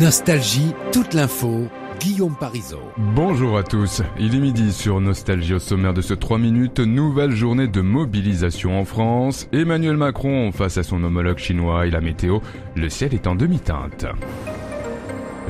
Nostalgie, toute l'info, Guillaume Parisot. Bonjour à tous, il est midi sur Nostalgie au sommaire de ce 3 minutes, nouvelle journée de mobilisation en France. Emmanuel Macron face à son homologue chinois et la météo, le ciel est en demi-teinte.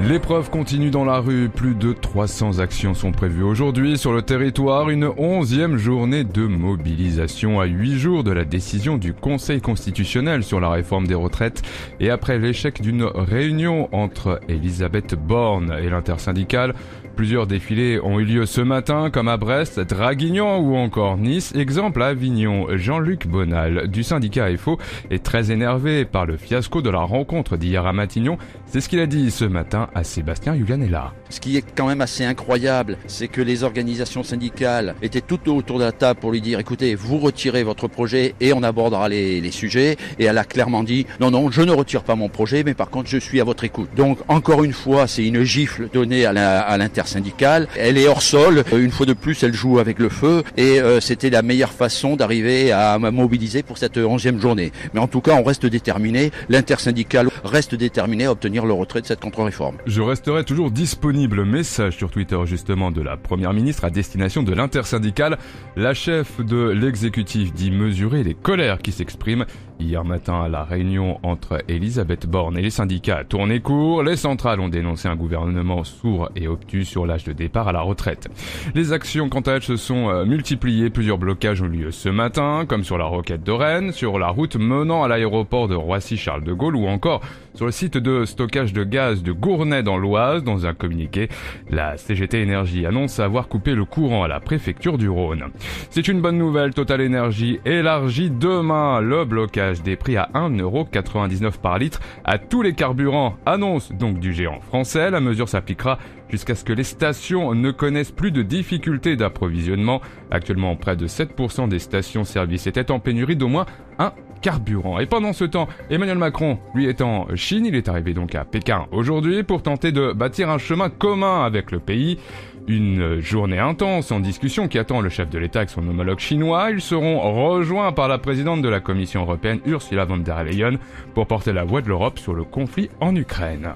L'épreuve continue dans la rue. Plus de 300 actions sont prévues aujourd'hui sur le territoire. Une onzième journée de mobilisation à huit jours de la décision du Conseil constitutionnel sur la réforme des retraites et après l'échec d'une réunion entre Elisabeth Borne et l'intersyndicale. Plusieurs défilés ont eu lieu ce matin, comme à Brest, Draguignan ou encore Nice. Exemple à Avignon, Jean-Luc Bonal du syndicat FO est très énervé par le fiasco de la rencontre d'hier à Matignon. C'est ce qu'il a dit ce matin à Sébastien Yulianella. Ce qui est quand même assez incroyable, c'est que les organisations syndicales étaient toutes autour de la table pour lui dire écoutez, vous retirez votre projet et on abordera les, sujets. Et elle a clairement dit non, non, je ne retire pas mon projet, mais par contre, je suis à votre écoute. Donc, encore une fois, c'est une gifle donnée à l'intersyndicale. Elle est hors sol. Une fois de plus, elle joue avec le feu. Et euh, c'était la meilleure façon d'arriver à mobiliser pour cette onzième journée. Mais en tout cas, on reste déterminé. L'intersyndicale reste déterminé à obtenir le retrait de cette contre-réforme. Je resterai toujours disponible. Message sur Twitter justement de la Première ministre à destination de l'intersyndicale. La chef de l'exécutif dit mesurer les colères qui s'expriment. Hier matin, à la réunion entre Elisabeth Borne et les syndicats a tourné court. Les centrales ont dénoncé un gouvernement sourd et obtus sur l'âge de départ à la retraite. Les actions, quant à elles, se sont euh, multipliées. Plusieurs blocages ont lieu ce matin, comme sur la roquette de Rennes, sur la route menant à l'aéroport de Roissy-Charles de Gaulle ou encore sur le site de stockage de gaz de Gournay dans l'Oise. Dans un communiqué, la CGT Énergie annonce avoir coupé le courant à la préfecture du Rhône. C'est une bonne nouvelle. Total Énergie élargit demain le blocage des prix à 1,99€ par litre à tous les carburants. Annonce donc du géant français. La mesure s'appliquera jusqu'à ce que les stations ne connaissent plus de difficultés d'approvisionnement. Actuellement, près de 7% des stations-service étaient en pénurie d'au moins un carburant. Et pendant ce temps, Emmanuel Macron, lui est en Chine, il est arrivé donc à Pékin aujourd'hui pour tenter de bâtir un chemin commun avec le pays. Une journée intense en discussion qui attend le chef de l'État avec son homologue chinois. Ils seront rejoints par la présidente de la Commission européenne, Ursula von der Leyen, pour porter la voix de l'Europe sur le conflit en Ukraine.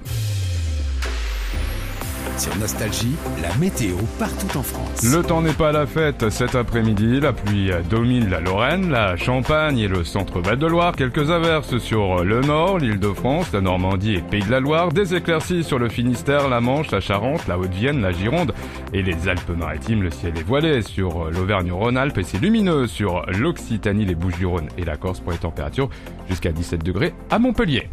Sur Nostalgie, la météo partout en France. Le temps n'est pas à la fête cet après-midi. La pluie domine la Lorraine, la Champagne et le centre Val-de-Loire. Quelques averses sur le nord, l'île de France, la Normandie et Pays de la Loire. Des éclaircies sur le Finistère, la Manche, la Charente, la Haute-Vienne, la Gironde et les Alpes-Maritimes. Le ciel est voilé sur l'Auvergne-Rhône-Alpes et c'est lumineux sur l'Occitanie, les Bouches-du-Rhône et la Corse pour les températures jusqu'à 17 degrés à Montpellier.